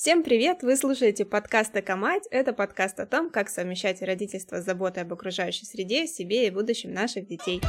Всем привет! Вы слушаете подкаст «Экомать». Это подкаст о том, как совмещать родительство с заботой об окружающей среде, себе и будущем наших детей.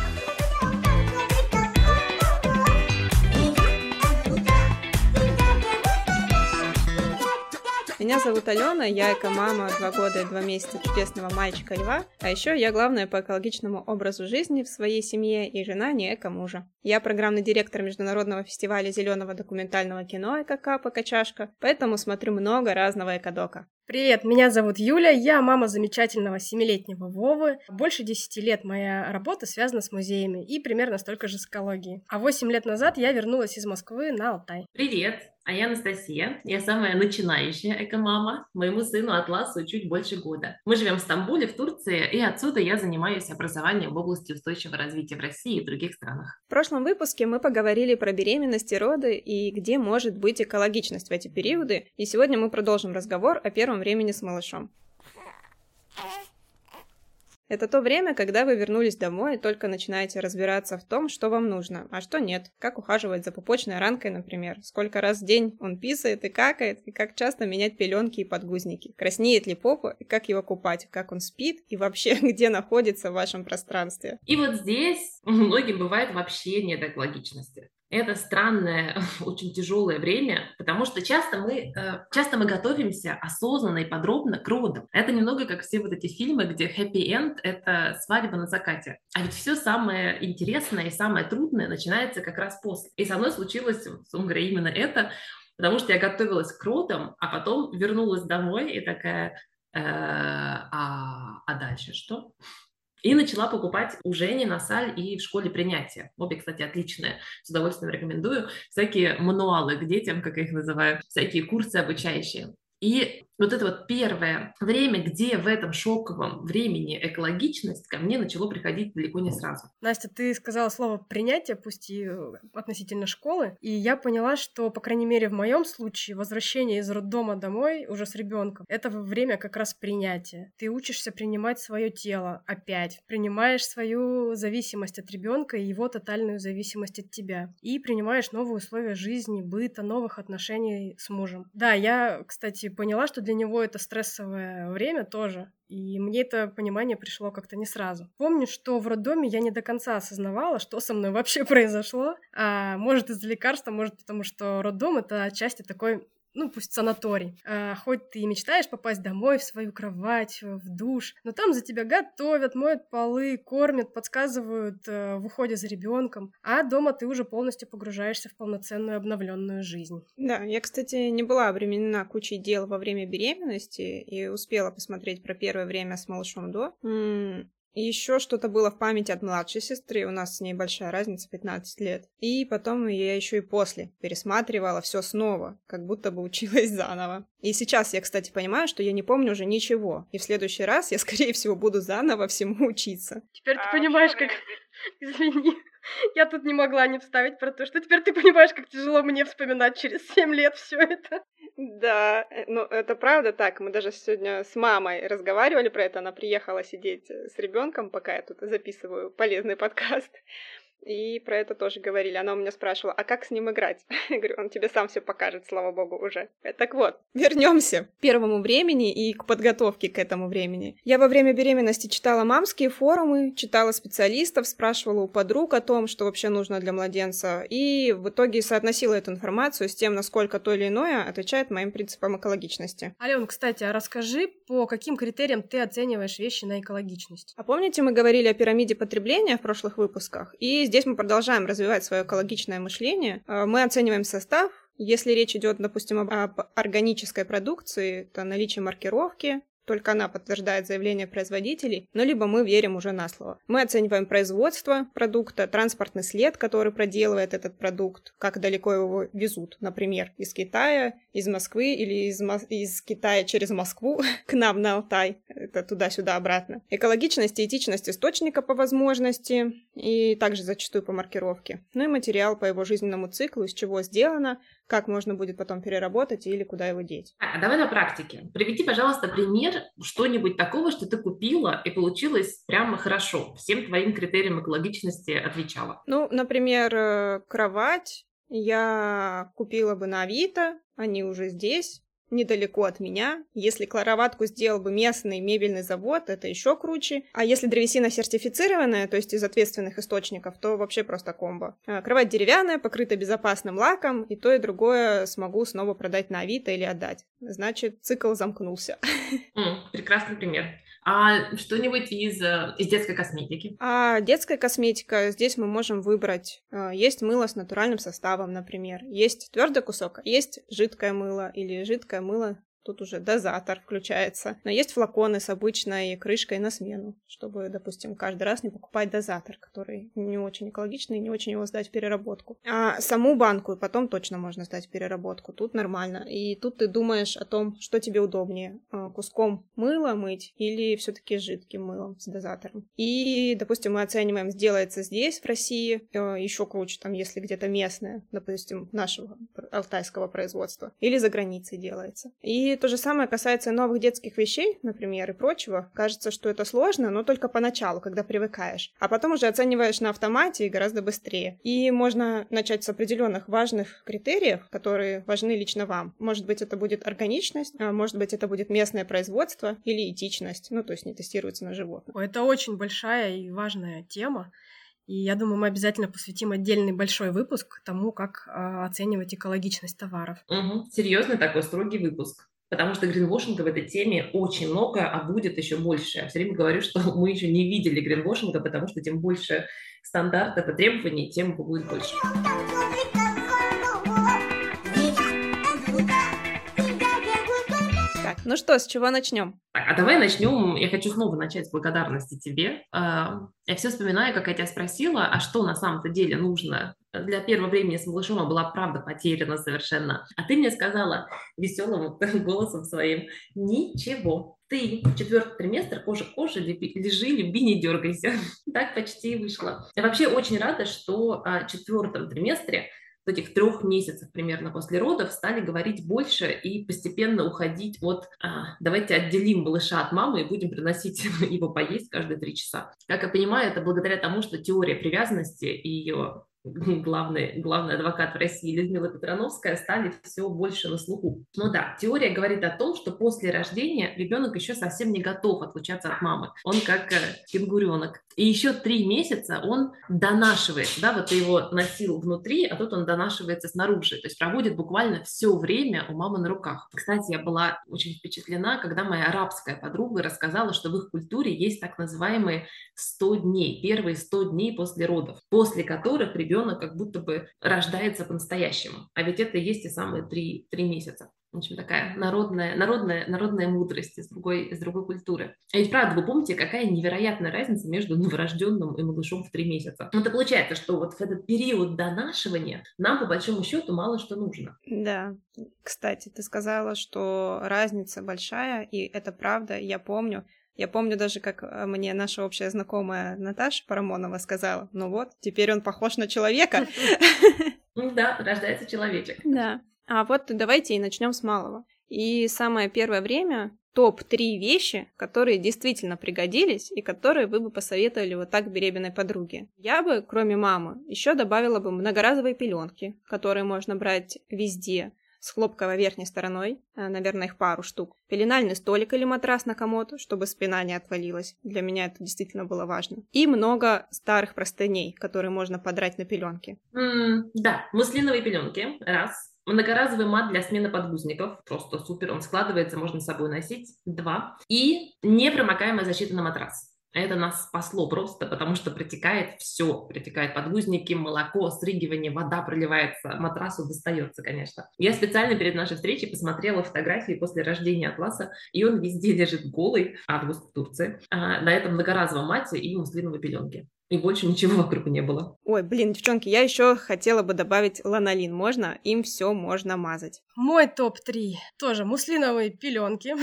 Меня зовут Алена, я эко-мама два года и два месяца чудесного мальчика Льва, а еще я главная по экологичному образу жизни в своей семье и жена не эко-мужа. Я программный директор Международного фестиваля зеленого документального кино «ЭКК Покачашка», поэтому смотрю много разного экодока. Привет, меня зовут Юля, я мама замечательного семилетнего Вовы. Больше десяти лет моя работа связана с музеями и примерно столько же с экологией. А восемь лет назад я вернулась из Москвы на Алтай. Привет, а я Анастасия, я самая начинающая эко-мама. Моему сыну Атласу чуть больше года. Мы живем в Стамбуле, в Турции, и отсюда я занимаюсь образованием в области устойчивого развития в России и других странах. В прошлом выпуске мы поговорили про беременность и роды и где может быть экологичность в эти периоды, и сегодня мы продолжим разговор о первом времени с малышом. Это то время, когда вы вернулись домой и только начинаете разбираться в том, что вам нужно, а что нет. Как ухаживать за пупочной ранкой, например. Сколько раз в день он писает и какает, и как часто менять пеленки и подгузники. Краснеет ли попа, и как его купать, как он спит, и вообще где находится в вашем пространстве. И вот здесь у многих бывает вообще нет экологичности это странное, очень тяжелое время, потому что часто мы, э, часто мы готовимся осознанно и подробно к родам. Это немного как все вот эти фильмы, где happy end — это свадьба на закате. А ведь все самое интересное и самое трудное начинается как раз после. И со мной случилось, собственно именно это, потому что я готовилась к родам, а потом вернулась домой и такая, э, а, а дальше что? И начала покупать у Жени на Саль и в школе принятия. Обе, кстати, отличные. С удовольствием рекомендую. Всякие мануалы к детям, как я их называю, всякие курсы обучающие. И вот это вот первое время, где в этом шоковом времени экологичность ко мне начало приходить далеко не сразу. Настя, ты сказала слово принятие, пусть и э, относительно школы, и я поняла, что, по крайней мере, в моем случае возвращение из роддома домой уже с ребенком это время как раз принятия. Ты учишься принимать свое тело опять, принимаешь свою зависимость от ребенка и его тотальную зависимость от тебя, и принимаешь новые условия жизни, быта, новых отношений с мужем. Да, я, кстати, поняла, что для для него это стрессовое время тоже. И мне это понимание пришло как-то не сразу. Помню, что в роддоме я не до конца осознавала, что со мной вообще произошло. А, может, из-за лекарства, может, потому что роддом — это отчасти такой ну, пусть санаторий. А, хоть ты и мечтаешь попасть домой, в свою кровать, в душ, но там за тебя готовят, моют полы, кормят, подсказывают э, в уходе за ребенком, а дома ты уже полностью погружаешься в полноценную обновленную жизнь. Да, я, кстати, не была обременена кучей дел во время беременности и успела посмотреть про первое время с малышом до. И еще что-то было в памяти от младшей сестры, у нас с ней большая разница, 15 лет. И потом я еще и после пересматривала все снова, как будто бы училась заново. И сейчас я, кстати, понимаю, что я не помню уже ничего. И в следующий раз я, скорее всего, буду заново всему учиться. Теперь ты а, понимаешь, как... Извини. Я тут не могла не вставить про то, что теперь ты понимаешь, как тяжело мне вспоминать через 7 лет все это. Да, э, ну это правда так. Мы даже сегодня с мамой разговаривали про это. Она приехала сидеть э, с ребенком, пока я тут записываю полезный подкаст. И про это тоже говорили. Она у меня спрашивала, а как с ним играть? Я говорю, он тебе сам все покажет, слава богу, уже. Так вот, вернемся к первому времени и к подготовке к этому времени. Я во время беременности читала мамские форумы, читала специалистов, спрашивала у подруг о том, что вообще нужно для младенца, и в итоге соотносила эту информацию с тем, насколько то или иное отвечает моим принципам экологичности. Ален, кстати, а расскажи, по каким критериям ты оцениваешь вещи на экологичность? А помните, мы говорили о пирамиде потребления в прошлых выпусках? И здесь мы продолжаем развивать свое экологичное мышление. Э, мы оцениваем состав, если речь идет, допустим, об органической продукции, то наличие маркировки, только она подтверждает заявление производителей, но либо мы верим уже на слово. Мы оцениваем производство продукта, транспортный след, который проделывает этот продукт, как далеко его везут, например, из Китая, из Москвы или из, из Китая через Москву к нам на Алтай, это туда-сюда обратно. Экологичность и этичность источника по возможности и также зачастую по маркировке. Ну и материал по его жизненному циклу, из чего сделано, как можно будет потом переработать или куда его деть. А давай на практике. Приведи, пожалуйста, пример что-нибудь такого, что ты купила и получилось прямо хорошо, всем твоим критериям экологичности отвечала. Ну, например, э, кровать я купила бы на Авито, они уже здесь, недалеко от меня. Если кроватку сделал бы местный мебельный завод, это еще круче. А если древесина сертифицированная, то есть из ответственных источников, то вообще просто комбо. А, кровать деревянная, покрыта безопасным лаком, и то и другое смогу снова продать на Авито или отдать. Значит, цикл замкнулся. Прекрасный пример. А что-нибудь из, э, из детской косметики? А детская косметика, здесь мы можем выбрать. Э, есть мыло с натуральным составом, например. Есть твердый кусок, есть жидкое мыло или жидкое мыло Тут уже дозатор включается. Но есть флаконы с обычной крышкой на смену, чтобы, допустим, каждый раз не покупать дозатор, который не очень экологичный, не очень его сдать в переработку. А саму банку потом точно можно сдать в переработку. Тут нормально. И тут ты думаешь о том, что тебе удобнее. А, куском мыла мыть или все-таки жидким мылом с дозатором. И, допустим, мы оцениваем, сделается здесь, в России, э, еще круче, там, если где-то местное, допустим, нашего алтайского производства, или за границей делается. И то же самое касается новых детских вещей, например, и прочего. Кажется, что это сложно, но только поначалу, когда привыкаешь. А потом уже оцениваешь на автомате и гораздо быстрее. И можно начать с определенных важных критериев, которые важны лично вам. Может быть, это будет органичность, а может быть, это будет местное производство или этичность. Ну, то есть не тестируется на животных. Это очень большая и важная тема. И я думаю, мы обязательно посвятим отдельный большой выпуск тому, как э, оценивать экологичность товаров. Угу. Серьезный такой строгий выпуск потому что гринвошинга в этой теме очень много, а будет еще больше. Я все время говорю, что мы еще не видели гринвошинга, потому что тем больше стандартов и требований, тем будет больше. Ну что, с чего начнем? Так, а давай начнем. Я хочу снова начать с благодарности тебе. А, я все вспоминаю, как я тебя спросила, а что на самом-то деле нужно для первого времени с малышом, а была правда потеряна совершенно. А ты мне сказала веселым голосом своим, ничего, ты четвертый триместр кожа к коже, лежи, люби, не дергайся. так почти вышло. Я вообще очень рада, что в четвертом триместре вот этих трех месяцев примерно после родов стали говорить больше и постепенно уходить от а, давайте отделим малыша от мамы и будем приносить его поесть каждые три часа. Как я понимаю, это благодаря тому, что теория привязанности и ее главный, главный адвокат в России Людмила Петрановская стали все больше на слуху. Но да, теория говорит о том, что после рождения ребенок еще совсем не готов отлучаться от мамы. Он как э, кенгуренок. И еще три месяца он донашивается, да, вот ты его носил внутри, а тут он донашивается снаружи, то есть проводит буквально все время у мамы на руках. Кстати, я была очень впечатлена, когда моя арабская подруга рассказала, что в их культуре есть так называемые 100 дней, первые 100 дней после родов, после которых ребенок ребенок как будто бы рождается по-настоящему. А ведь это и есть те самые три, три месяца. В общем, такая народная, народная, народная мудрость из другой, из другой культуры. А ведь правда, вы помните, какая невероятная разница между новорожденным и малышом в три месяца? Ну, это получается, что вот в этот период донашивания нам, по большому счету, мало что нужно. Да. Кстати, ты сказала, что разница большая, и это правда, я помню. Я помню даже, как э, мне наша общая знакомая Наташа Парамонова сказала, ну вот, теперь он похож на человека. Да, рождается человечек. Да. А вот давайте и начнем с малого. И самое первое время топ-3 вещи, которые действительно пригодились и которые вы бы посоветовали вот так беременной подруге. Я бы, кроме мамы, еще добавила бы многоразовые пеленки, которые можно брать везде с хлопковой верхней стороной, э, наверное, их пару штук. Пеленальный столик или матрас на комод, чтобы спина не отвалилась. Для меня это действительно было важно. И много старых простыней, которые можно подрать на пеленки. Mm, да, муслиновые пеленки, раз. Многоразовый мат для смены подгузников, просто супер, он складывается, можно с собой носить, два. И непромокаемая защита на матрас. Это нас спасло просто, потому что протекает все. Протекает подгузники, молоко, срыгивание, вода проливается, матрасу достается, конечно. Я специально перед нашей встречей посмотрела фотографии после рождения Атласа, и он везде лежит голый, август в Турции, а, на этом многоразовом мате и муслиновой пеленке. И больше ничего вокруг не было. Ой, блин, девчонки, я еще хотела бы добавить ланолин. Можно? Им все можно мазать. Мой топ-3 тоже муслиновые пеленки,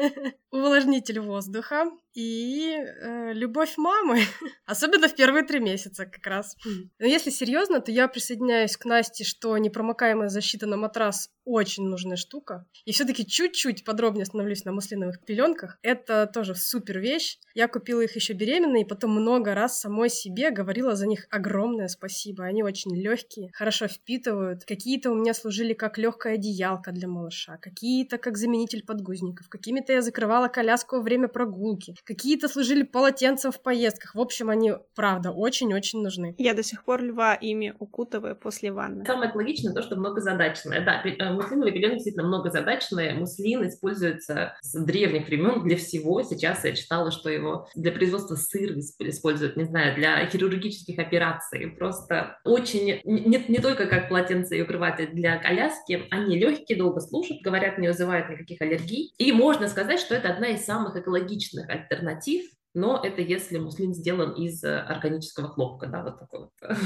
увлажнитель воздуха и э, любовь мамы, особенно в первые три месяца как раз. Но если серьезно, то я присоединяюсь к Насте, что непромокаемая защита на матрас очень нужная штука. И все-таки чуть-чуть подробнее остановлюсь на муслиновых пеленках. Это тоже супер вещь. Я купила их еще беременной, и потом много раз самой себе говорила за них огромное спасибо. Они очень легкие, хорошо впитывают. Какие-то у меня служили как одеяло одеялка для малыша, какие-то как заменитель подгузников, какими-то я закрывала коляску во время прогулки, какие-то служили полотенцем в поездках. В общем, они, правда, очень-очень нужны. Я до сих пор льва ими укутываю после ванны. Самое экологичное то, что многозадачное. Да, э, муслиновые пеленки действительно многозадачные. Муслин используется с древних времен для всего. Сейчас я читала, что его для производства сыра используют, не знаю, для хирургических операций. Просто очень, не, не только как полотенце и укрыватель для коляски, они легкие, долго служат, говорят, не вызывают никаких аллергий. И можно сказать, что это одна из самых экологичных альтернатив но это если муслин сделан из э, органического хлопка, да, вот такой вот,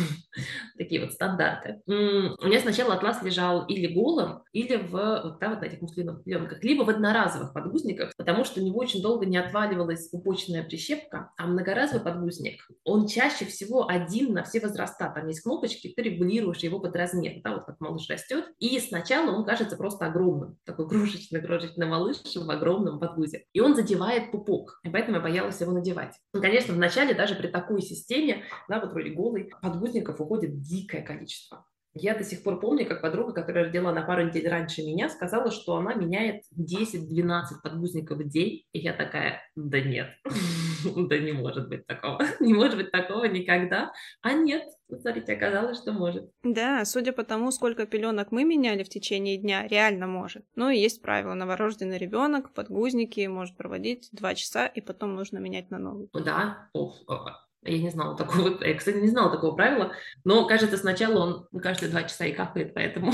такие вот стандарты. У меня сначала атлас лежал или голым, или в, вот, да, вот на этих муслиновых пленках, либо в одноразовых подгузниках, потому что у него очень долго не отваливалась пупочная прищепка, а многоразовый подгузник, он чаще всего один на все возраста, там есть кнопочки, ты регулируешь его под размер, да, вот как малыш растет, и сначала он кажется просто огромным, такой крошечный-крошечный малыш в огромном подгузе, и он задевает пупок, и поэтому я боялась его надевать. Ну, конечно, вначале даже при такой системе, да, вот вроде голый, подгузников уходит дикое количество. Я до сих пор помню, как подруга, которая родила на пару недель раньше меня, сказала, что она меняет 10-12 подгузников в день. И я такая, да нет, да не может быть такого. Не может быть такого никогда. А нет, смотрите, оказалось, что может. Да, судя по тому, сколько пеленок мы меняли в течение дня, реально может. Ну и есть правило, новорожденный ребенок подгузники может проводить 2 часа, и потом нужно менять на новый. Да, Ох, я не знала такого, я, кстати, не знала такого правила, но, кажется, сначала он каждые два часа и капает, поэтому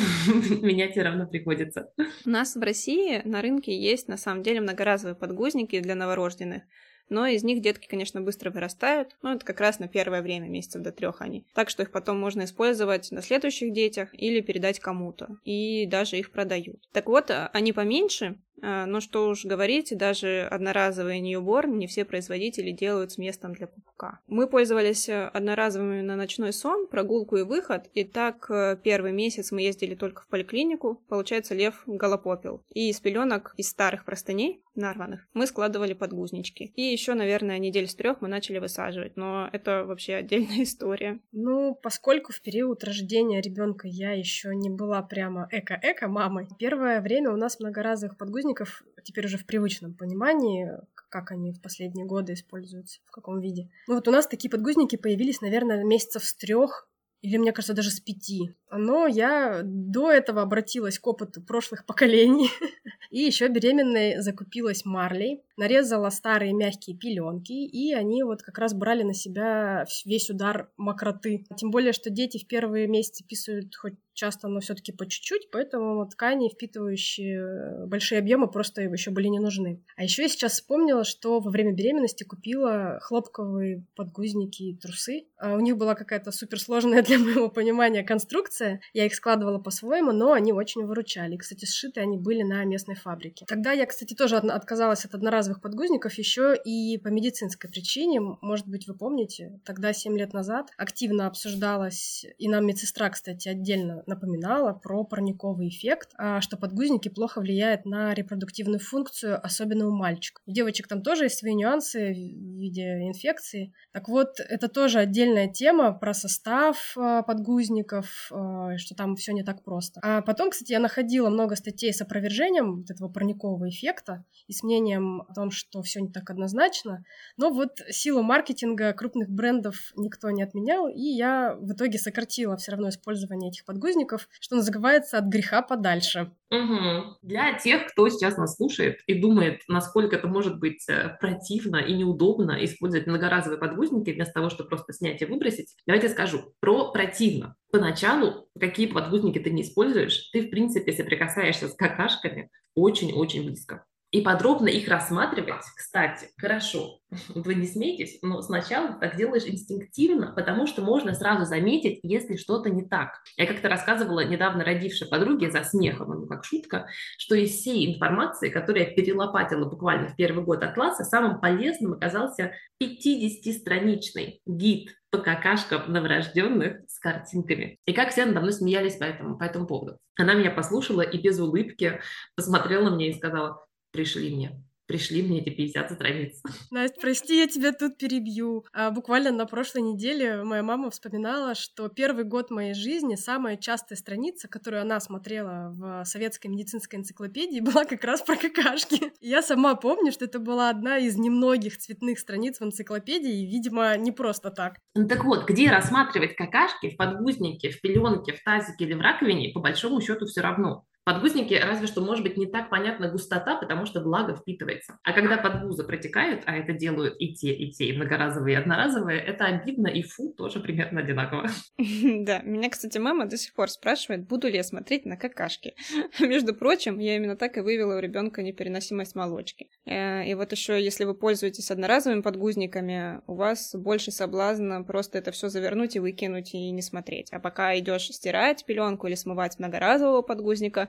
менять все равно приходится. У нас в России на рынке есть, на самом деле, многоразовые подгузники для новорожденных, но из них детки, конечно, быстро вырастают. Ну, это как раз на первое время, месяцев до трех они. Так что их потом можно использовать на следующих детях или передать кому-то. И даже их продают. Так вот, они поменьше, а, но что уж говорить, даже одноразовые ньюборн не все производители делают с местом для пупка. Мы пользовались э, одноразовыми на ночной сон, прогулку и выход, и так э, первый месяц мы ездили только в поликлинику, получается, лев голопопил. И из пеленок, из старых простыней, нарваных, мы складывали подгузнички. И еще, наверное, недель с трех мы начали высаживать, но это вообще отдельная история. Ну, поскольку в период рождения ребенка я еще не была прямо эко-эко мамой, первое время у нас многоразовых подгузников подгузников теперь уже в привычном понимании, как они в последние годы используются, в каком виде. Ну вот у нас такие подгузники появились, наверное, месяцев с трех или, мне кажется, даже с пяти. Но я до этого обратилась к опыту прошлых поколений. И еще беременной закупилась марлей, нарезала старые мягкие пеленки, и они вот как раз брали на себя весь удар мокроты. Тем более, что дети в первые месяцы писают хоть часто, но все-таки по чуть-чуть, поэтому ткани, впитывающие э, большие объемы, просто еще были не нужны. А еще я сейчас вспомнила, что во время беременности купила хлопковые подгузники и трусы. А у них была какая-то суперсложная для моего понимания конструкция. Я их складывала по-своему, но они очень выручали. Кстати, сшиты они были на местной фабрике. Тогда я, кстати, тоже отказалась от одноразовых подгузников еще и по медицинской причине. Может быть, вы помните, тогда, 7 лет назад, активно обсуждалось, и нам медсестра, кстати, отдельно напоминала про парниковый эффект, а, что подгузники плохо влияют на репродуктивную функцию, особенно у мальчиков. У девочек там тоже есть свои нюансы в виде инфекции. Так вот, это тоже отдельная тема про состав а, подгузников, а, что там все не так просто. А потом, кстати, я находила много статей с опровержением этого парникового эффекта и с мнением том, что все не так однозначно. Но вот силу маркетинга крупных брендов никто не отменял, и я в итоге сократила все равно использование этих подгузников, что называется, от греха подальше. Угу. Для тех, кто сейчас нас слушает и думает, насколько это может быть э, противно и неудобно использовать многоразовые подгузники вместо того, чтобы просто снять и выбросить, давайте скажу про противно. Поначалу, какие подгузники ты не используешь, ты, в принципе, соприкасаешься с какашками очень-очень близко и подробно их рассматривать, кстати, хорошо, вы не смейтесь, но сначала так делаешь инстинктивно, потому что можно сразу заметить, если что-то не так. Я как-то рассказывала недавно родившей подруге за смехом, ну как шутка, что из всей информации, которую я перелопатила буквально в первый год от класса, самым полезным оказался 50-страничный гид по какашкам новорожденных с картинками. И как все надо мной смеялись по этому, по этому поводу. Она меня послушала и без улыбки посмотрела мне и сказала, пришли мне. пришли мне эти 50 страниц. Настя, прости, я тебя тут перебью. А, буквально на прошлой неделе моя мама вспоминала, что первый год моей жизни самая частая страница, которую она смотрела в советской медицинской энциклопедии, была как раз про какашки. я сама помню, что это была одна из немногих цветных страниц в энциклопедии, и, видимо, не просто так. Ну так вот, где рассматривать какашки в подгузнике, в пеленке, в тазике или в раковине, по большому счету все равно. Подгузники разве что может быть не так понятна густота, потому что влага впитывается. А когда подгузы протекают, а это делают и те, и те, и многоразовые, и одноразовые, это обидно, и фу тоже примерно одинаково. Да, меня, кстати, мама до сих пор спрашивает, буду ли я смотреть на какашки. Между прочим, я именно так и вывела у ребенка непереносимость молочки. Э, и вот еще, если вы пользуетесь одноразовыми подгузниками, у вас больше соблазна просто это все завернуть и выкинуть и не смотреть. А пока идешь стирать пеленку или смывать многоразового подгузника,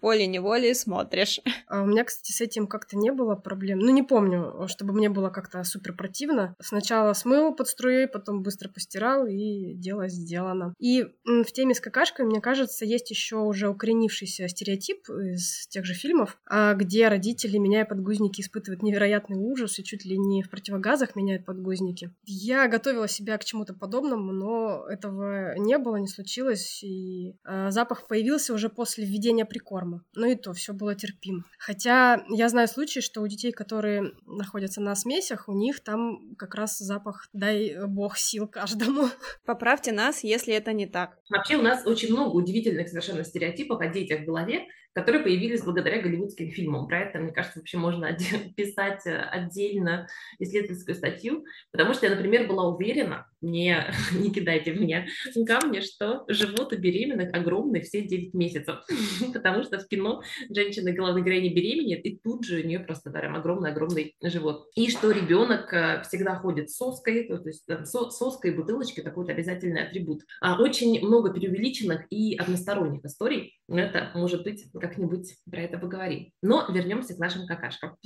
волей-неволей смотришь. А у меня, кстати, с этим как-то не было проблем. Ну, не помню, чтобы мне было как-то супер противно. Сначала смыл под струей, потом быстро постирал, и дело сделано. И в теме с какашкой, мне кажется, есть еще уже укоренившийся стереотип из тех же фильмов, а, где родители, меняя подгузники, испытывают невероятный ужас и чуть ли не в противогазах меняют подгузники. Я готовила себя к чему-то подобному, но этого не было, не случилось, и э, запах появился уже после введения прикорма норма. Но и то, все было терпимо. Хотя я знаю случаи, что у детей, которые находятся на смесях, у них там как раз запах «дай бог сил каждому». Поправьте нас, если это не так. Вообще у нас очень много удивительных совершенно стереотипов о детях в голове, которые появились благодаря голливудским фильмам. Про это, мне кажется, вообще можно писать э, отдельно исследовательскую статью, потому что я, например, была уверена, не, не кидайте в меня камни, что живот у беременных огромный все 9 месяцев, потому что в кино женщина главной героини беременеет, и тут же у нее просто прям огромный-огромный живот. И что ребенок э, всегда ходит с соской, то есть соска и бутылочка, такой вот обязательный атрибут. А очень много преувеличенных и односторонних историй, это может быть как-нибудь про это поговорим. Но вернемся к нашим какашкам.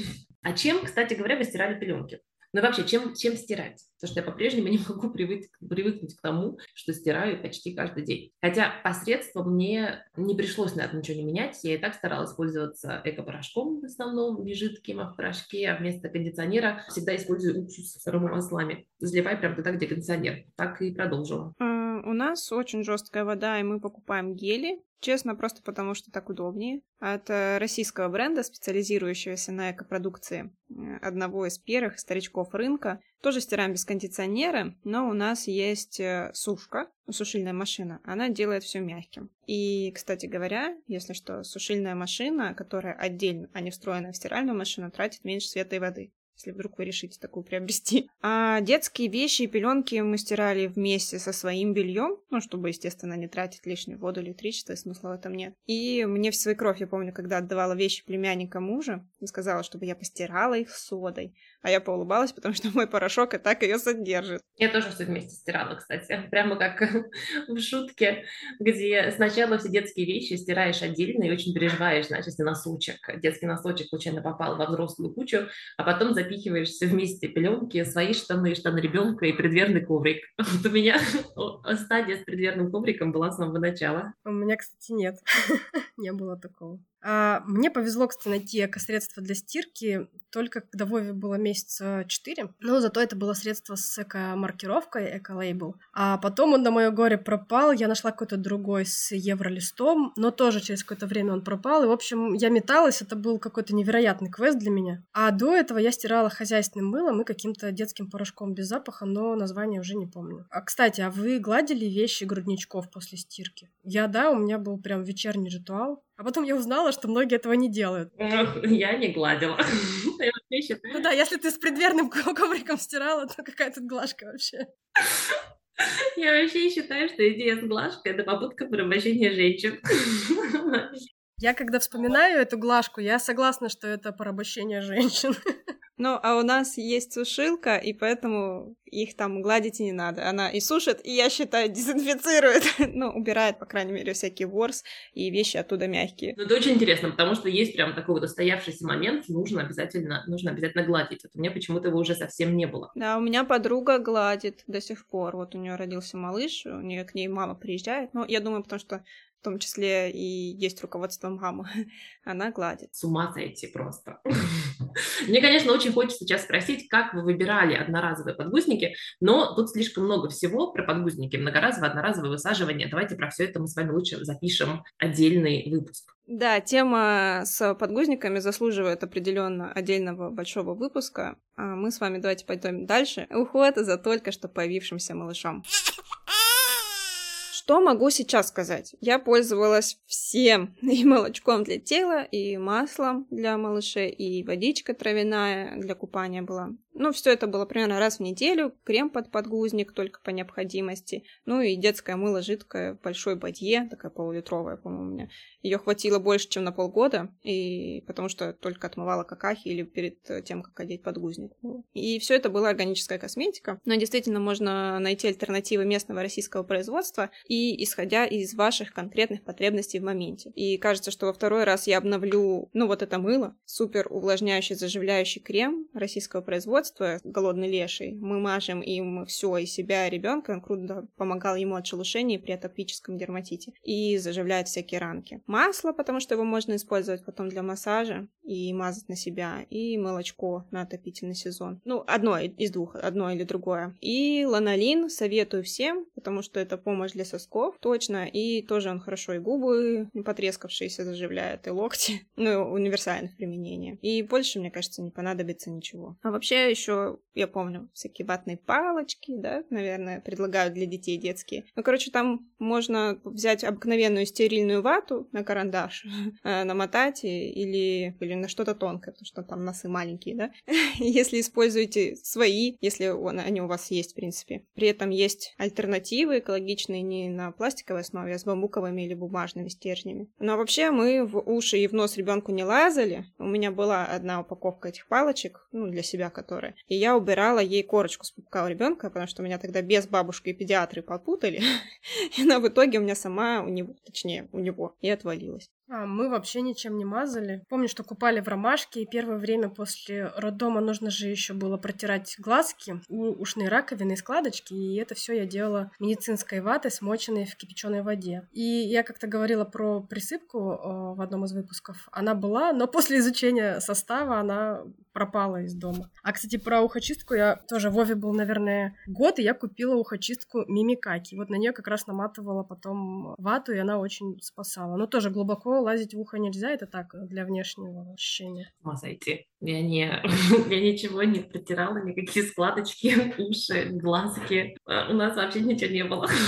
А чем, кстати говоря, вы стирали пеленки? Ну вообще, чем, чем стирать? Потому что я по-прежнему не могу привык, привыкнуть к тому, что стираю почти каждый день. Хотя посредством мне не пришлось на это ничего не менять. Я и так старалась пользоваться эко-порошком в основном, не жидким, а в порошке, а вместо кондиционера всегда использую уксус с аромамаслами. Заливай прям туда, где кондиционер. Так и продолжила. У нас очень жесткая вода, и мы покупаем гели Честно, просто потому что так удобнее. От российского бренда, специализирующегося на экопродукции, одного из первых старичков рынка. Тоже стираем без кондиционера, но у нас есть э, сушка, сушильная машина. Она делает все мягким. И, кстати говоря, если что, сушильная машина, которая отдельно, а не встроенная в стиральную машину, тратит меньше света и воды если вдруг вы решите такую приобрести. А детские вещи и пеленки мы стирали вместе со своим бельем, ну, чтобы, естественно, не тратить лишнюю воду, электричество, и смысла в этом нет. И мне в свекровь, я помню, когда отдавала вещи племянника мужа, сказала, чтобы я постирала их содой. А я поулыбалась, потому что мой порошок и так ее содержит. Я тоже все вместе стирала, кстати. Прямо как в шутке, где сначала все детские вещи стираешь отдельно и очень переживаешь, значит, если носочек, детский носочек случайно попал во взрослую кучу, а потом запихиваешь все вместе пеленки, свои штаны, штаны ребенка и предверный коврик. Вот у меня стадия с предверным ковриком была с самого начала. У меня, кстати, нет. Не было такого. А, мне повезло, кстати, найти эко-средство для стирки только когда Вове было месяца 4. Но зато это было средство с эко-маркировкой, эко-лейбл. А потом он на мое горе пропал. Я нашла какой-то другой с евролистом, но тоже через какое-то время он пропал. И, в общем, я металась. Это был какой-то невероятный квест для меня. А до этого я стирала хозяйственным мылом и каким-то детским порошком без запаха, но название уже не помню. А, кстати, а вы гладили вещи грудничков после стирки? Я, да, у меня был прям вечерний ритуал. А потом я узнала, что многие этого не делают. Я не гладила. Ну да, если ты с предверным ковриком стирала, то какая тут глажка вообще? Я вообще считаю, что идея с глажкой — это попытка порабощения женщин. Я когда вспоминаю эту глажку, я согласна, что это порабощение женщин. Ну, а у нас есть сушилка, и поэтому их там гладить и не надо. Она и сушит, и, я считаю, дезинфицирует. ну, убирает, по крайней мере, всякий ворс, и вещи оттуда мягкие. Ну, это очень интересно, потому что есть прям такой вот устоявшийся момент, нужно обязательно, нужно обязательно гладить. Вот у меня почему-то его уже совсем не было. Да, у меня подруга гладит до сих пор. Вот у нее родился малыш, у нее к ней мама приезжает. Ну, я думаю, потому что в том числе и есть руководство мамы, она гладит. С ума сойти просто. Мне, конечно, очень хочется сейчас спросить, как вы выбирали одноразовые подгузники, но тут слишком много всего про подгузники, многоразовое, одноразовое высаживание. Давайте про все это мы с вами лучше запишем отдельный выпуск. Да, тема с подгузниками заслуживает определенно отдельного большого выпуска. А мы с вами давайте пойдем дальше. Уход за только что появившимся малышом. Что могу сейчас сказать? Я пользовалась всем, и молочком для тела, и маслом для малышей, и водичка травяная для купания была. Ну, все это было примерно раз в неделю, крем под подгузник только по необходимости, ну и детское мыло жидкое в большой бадье, такая полулитровая, по-моему, у меня. Ее хватило больше, чем на полгода, и потому что только отмывала какахи или перед тем, как одеть подгузник. И все это была органическая косметика, но действительно можно найти альтернативы местного российского производства и исходя из ваших конкретных потребностей в моменте. И кажется, что во второй раз я обновлю, ну, вот это мыло, супер увлажняющий, заживляющий крем российского производства, производства «Голодный леший». Мы мажем им все, и себя, и ребенка. Он круто помогал ему от шелушений при атопическом дерматите. И заживляет всякие ранки. Масло, потому что его можно использовать потом для массажа и мазать на себя. И молочко на отопительный сезон. Ну, одно из двух, одно или другое. И ланолин советую всем, потому что это помощь для сосков, точно. И тоже он хорошо и губы потрескавшиеся заживляет, и локти. Ну, универсальных применения. И больше, мне кажется, не понадобится ничего. А вообще еще, я помню, всякие ватные палочки, да, наверное, предлагают для детей детские. Ну, короче, там можно взять обыкновенную стерильную вату на карандаш, э, намотать или, или на что-то тонкое, потому что там носы маленькие, да. если используете свои, если он, они у вас есть, в принципе. При этом есть альтернативы экологичные не на пластиковой основе, а с бамбуковыми или бумажными стержнями. Но вообще мы в уши и в нос ребенку не лазали. У меня была одна упаковка этих палочек, ну, для себя, которая. И я убирала ей корочку с пупка у ребенка, потому что меня тогда без бабушки и педиатры попутали. И она в итоге у меня сама у него, точнее, у него, и отвалилась. А, мы вообще ничем не мазали. Помню, что купали в ромашке, и первое время после роддома нужно же еще было протирать глазки, ушные раковины и складочки, и это все я делала медицинской ватой, смоченной в кипяченой воде. И я как-то говорила про присыпку э, в одном из выпусков. Она была, но после изучения состава она пропала из дома. А, кстати, про ухочистку я тоже Вове был, наверное, год, и я купила ухочистку Мимикаки. Вот на нее как раз наматывала потом вату, и она очень спасала. Но тоже глубоко лазить в ухо нельзя, это так, для внешнего ощущения. С зайти. Я, не, я ничего не протирала, никакие складочки, уши, глазки. А, у нас вообще ничего не было.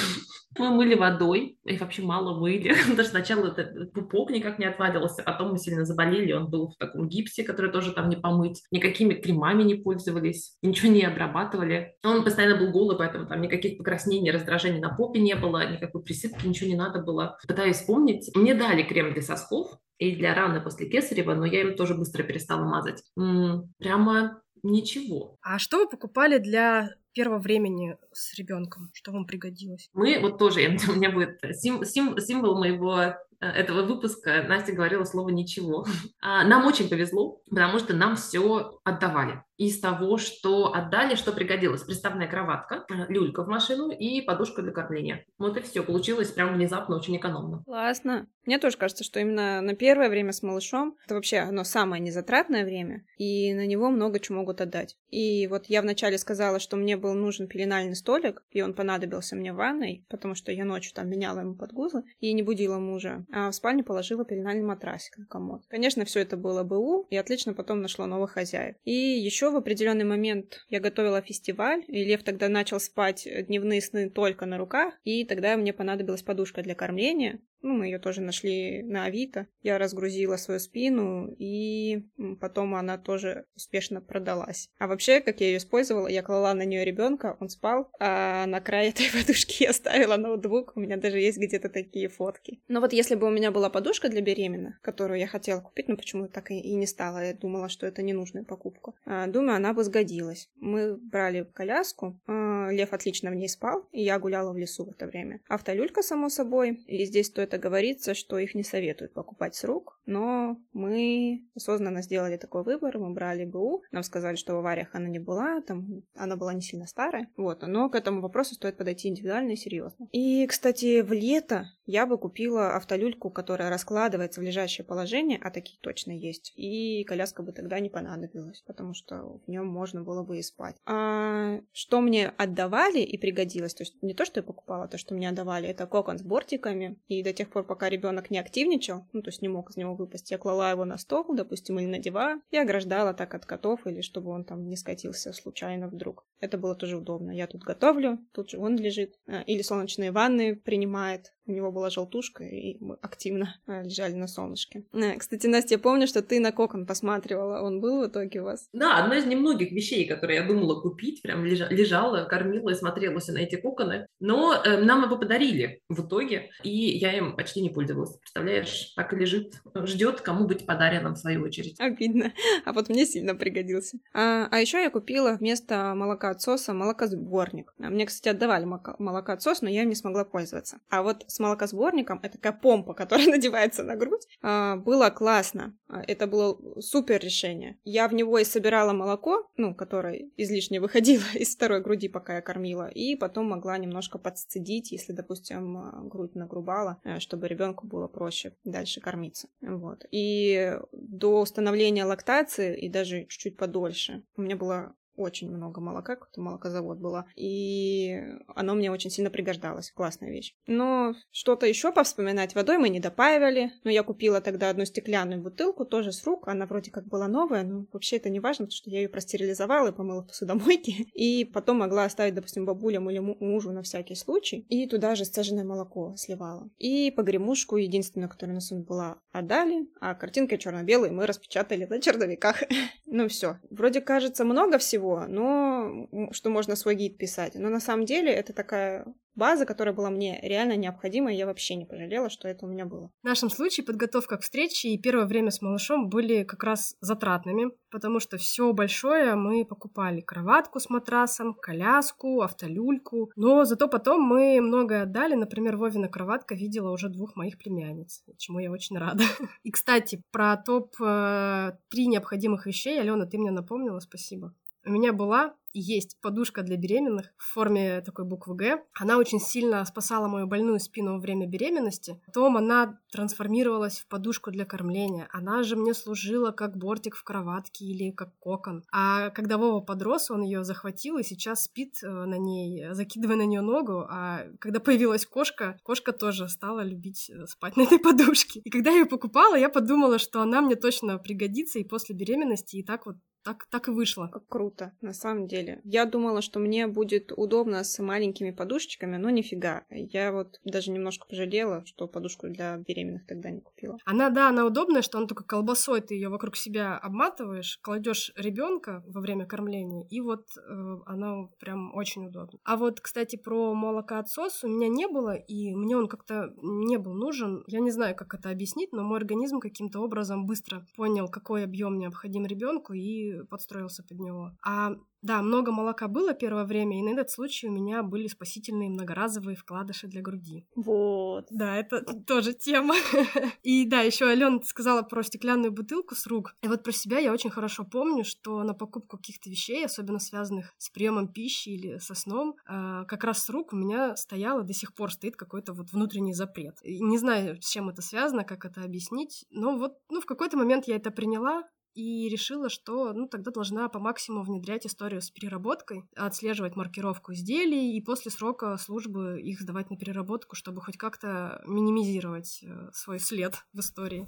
Мы мыли водой, и вообще мало мыли. Даже сначала этот пупок никак не отваливался, потом мы сильно заболели, он был в таком гипсе, который тоже там не помыть. Никакими кремами не пользовались, ничего не обрабатывали. Он постоянно был голый, поэтому там никаких покраснений, раздражений на попе не было, никакой присыпки, ничего не надо было. Пытаюсь вспомнить. Мне дали крем для сосков и для раны после кесарева, но я им тоже быстро перестала мазать. М-м, прямо ничего. А что вы покупали для первого времени с ребенком? Что вам пригодилось? Мы вот тоже, у меня будет сим, сим, символ моего этого выпуска Настя говорила слово «ничего». А, нам очень повезло, потому что нам все отдавали. Из того, что отдали, что пригодилось. Приставная кроватка, э, люлька в машину и подушка для кормления. Вот и все. Получилось прям внезапно очень экономно. Классно. Мне тоже кажется, что именно на первое время с малышом это вообще оно самое незатратное время, и на него много чего могут отдать. И вот я вначале сказала, что мне был нужен пеленальный столик, и он понадобился мне в ванной, потому что я ночью там меняла ему подгузы и не будила мужа а в спальню положила пеленальный матрасик на комод. Конечно, все это было БУ, и отлично потом нашла новых хозяев. И еще в определенный момент я готовила фестиваль, и Лев тогда начал спать дневные сны только на руках, и тогда мне понадобилась подушка для кормления, ну, мы ее тоже нашли на Авито. Я разгрузила свою спину, и потом она тоже успешно продалась. А вообще, как я ее использовала, я клала на нее ребенка, он спал, а на край этой подушки я ставила ноутбук. У меня даже есть где-то такие фотки. Но вот если бы у меня была подушка для беременных, которую я хотела купить, но почему-то так и не стала, я думала, что это ненужная покупка. А, думаю, она бы сгодилась. Мы брали коляску, а, Лев отлично в ней спал, и я гуляла в лесу в это время. Автолюлька, само собой, и здесь стоит это говорится, что их не советуют покупать с рук, но мы осознанно сделали такой выбор, мы брали БУ, нам сказали, что в авариях она не была, там она была не сильно старая, вот, но к этому вопросу стоит подойти индивидуально и серьезно. И, кстати, в лето я бы купила автолюльку, которая раскладывается в лежащее положение, а такие точно есть, и коляска бы тогда не понадобилась, потому что в нем можно было бы и спать. А что мне отдавали и пригодилось, то есть не то, что я покупала, а то, что мне отдавали, это кокон с бортиками, и до тех пор, пока ребенок не активничал, ну, то есть не мог из него выпасть, я клала его на стол, допустим, или на диван, и ограждала так от котов, или чтобы он там не скатился случайно вдруг. Это было тоже удобно. Я тут готовлю, тут же он лежит. А, или солнечные ванны принимает. У него была желтушка, и мы активно а, лежали на солнышке. А, кстати, Настя, я помню, что ты на кокон посматривала. Он был в итоге у вас? Да, одна из немногих вещей, которые я думала купить. Прям лежала, кормила и смотрелась на эти коконы. Но э, нам его подарили в итоге, и я им почти не пользовалась. Представляешь, так и лежит, ждет, кому быть подаренным в свою очередь. Обидно. А вот мне сильно пригодился. А, а еще я купила вместо молока молокоотсоса молокосборник. А мне, кстати, отдавали молокоотсос, но я им не смогла пользоваться. А вот с молокосборником, это такая помпа, которая надевается на грудь, а, было классно. А, это было супер решение. Я в него и собирала молоко, ну, которое излишне выходило из второй груди, пока я кормила, и потом могла немножко подсцедить, если, допустим, грудь нагрубала, э, чтобы ребенку было проще дальше кормиться. Вот. И до установления лактации, и даже чуть-чуть подольше, у меня было очень много молока, какой-то молокозавод была, и оно мне очень сильно пригождалось, классная вещь. Но что-то еще повспоминать, водой мы не допаивали, но я купила тогда одну стеклянную бутылку, тоже с рук, она вроде как была новая, но вообще это не важно, потому что я ее простерилизовала и помыла в посудомойке, и потом могла оставить, допустим, бабулям или мужу на всякий случай, и туда же сцеженное молоко сливала. И погремушку, единственную, которая на сумме была, отдали, а картинка черно-белая мы распечатали на черновиках. ну все, вроде кажется много всего, всего, но что можно свой гид писать. Но на самом деле это такая база, которая была мне реально необходима, и я вообще не пожалела, что это у меня было. В нашем случае подготовка к встрече и первое время с малышом были как раз затратными, потому что все большое мы покупали. Кроватку с матрасом, коляску, автолюльку. Но зато потом мы многое отдали. Например, Вовина кроватка видела уже двух моих племянниц, чему я очень рада. И, кстати, про топ-3 э, необходимых вещей, Алена, ты мне напомнила, спасибо. У меня была есть подушка для беременных в форме такой буквы «Г». Она очень сильно спасала мою больную спину во время беременности. Потом она трансформировалась в подушку для кормления. Она же мне служила как бортик в кроватке или как кокон. А когда Вова подрос, он ее захватил и сейчас спит э, на ней, закидывая на нее ногу. А когда появилась кошка, кошка тоже стала любить э, спать на этой подушке. И когда я ее покупала, я подумала, что она мне точно пригодится и после беременности, и так вот так, так и вышло. Как круто, на самом деле. Я думала, что мне будет удобно с маленькими подушечками, но нифига. Я вот даже немножко пожалела, что подушку для беременных тогда не купила. Она, да, она удобная, что она только колбасой, ты ее вокруг себя обматываешь, кладешь ребенка во время кормления, и вот э, она прям очень удобна. А вот, кстати, про молокоотсос у меня не было, и мне он как-то не был нужен. Я не знаю, как это объяснить, но мой организм каким-то образом быстро понял, какой объем необходим ребенку, и подстроился под него. А да, много молока было первое время, и на этот случай у меня были спасительные многоразовые вкладыши для груди. Вот. Да, это тоже тема. И да, еще Алена сказала про стеклянную бутылку с рук. И вот про себя я очень хорошо помню, что на покупку каких-то вещей, особенно связанных с приемом пищи или со сном, а, как раз с рук у меня стояло, до сих пор стоит какой-то вот внутренний запрет. И не знаю, с чем это связано, как это объяснить, но вот ну, в какой-то момент я это приняла, и решила, что ну, тогда должна по максимуму внедрять историю с переработкой, отслеживать маркировку изделий и после срока службы их сдавать на переработку, чтобы хоть как-то минимизировать э, свой след в истории.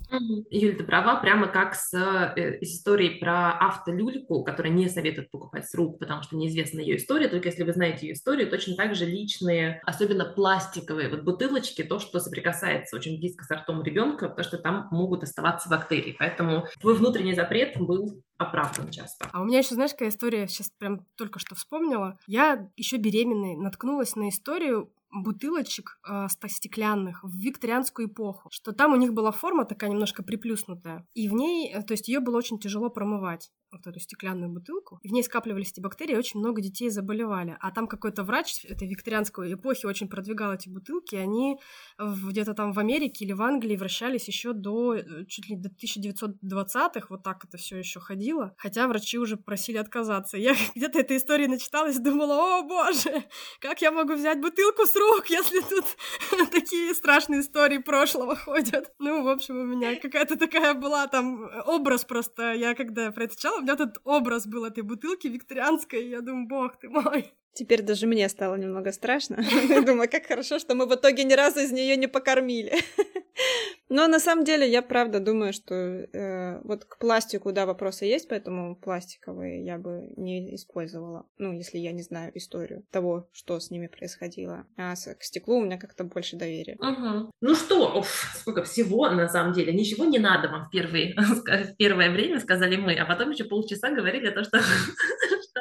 Юль, ты права, прямо как с э, историей про автолюльку, которая не советует покупать с рук, потому что неизвестна ее история, только если вы знаете ее историю, точно так же личные, особенно пластиковые вот бутылочки, то, что соприкасается очень близко с ртом ребенка, потому что там могут оставаться бактерии. Поэтому твой внутренний запрет запрет был оправдан часто. А у меня еще, знаешь, какая история, сейчас прям только что вспомнила. Я еще беременной наткнулась на историю бутылочек э, стеклянных в викторианскую эпоху, что там у них была форма такая немножко приплюснутая, и в ней, э, то есть ее было очень тяжело промывать. вот эту стеклянную бутылку, и в ней скапливались эти бактерии, очень много детей заболевали. А там какой-то врач этой викторианской эпохи очень продвигал эти бутылки, и они где-то там в Америке или в Англии вращались еще до э, чуть ли до 1920-х, вот так это все еще ходило, хотя врачи уже просили отказаться. Я где-то этой истории начиталась думала, о боже, как я могу взять бутылку с рук, если тут такие страшные истории прошлого ходят. Ну, в общем, у меня какая-то такая была там образ просто, я когда про это читала, у меня этот образ был этой бутылки викторианской, я думаю, бог ты мой. Теперь даже мне стало немного страшно. Думаю, как хорошо, что мы в итоге ни разу из нее не покормили. Но на самом деле я правда думаю, что э, вот к пластику, да, вопросы есть, поэтому пластиковые я бы не использовала. Ну, если я не знаю историю того, что с ними происходило. А с, к стеклу у меня как-то больше доверия. Угу. Ну что, оф, сколько всего на самом деле. Ничего не надо вам в, первые, в первое время, сказали мы, а потом еще полчаса говорили то, что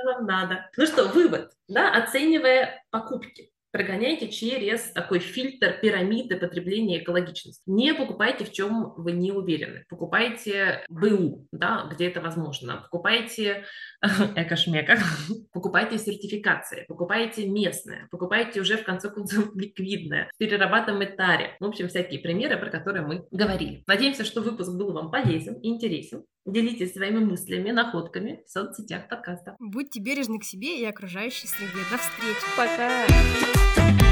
вам надо. Ну что, вывод, да, оценивая покупки прогоняйте через такой фильтр пирамиды потребления экологичности. Не покупайте в чем вы не уверены. Покупайте БУ, да, где это возможно. Покупайте экошмека, покупайте сертификации, покупайте местное, покупайте уже в конце концов ликвидное, в перерабатываемой таре. В общем, всякие примеры, про которые мы говорили. Надеемся, что выпуск был вам полезен и интересен. Делитесь своими мыслями, находками в соцсетях подкаста. Будьте бережны к себе и окружающей среде. До встречи. Пока.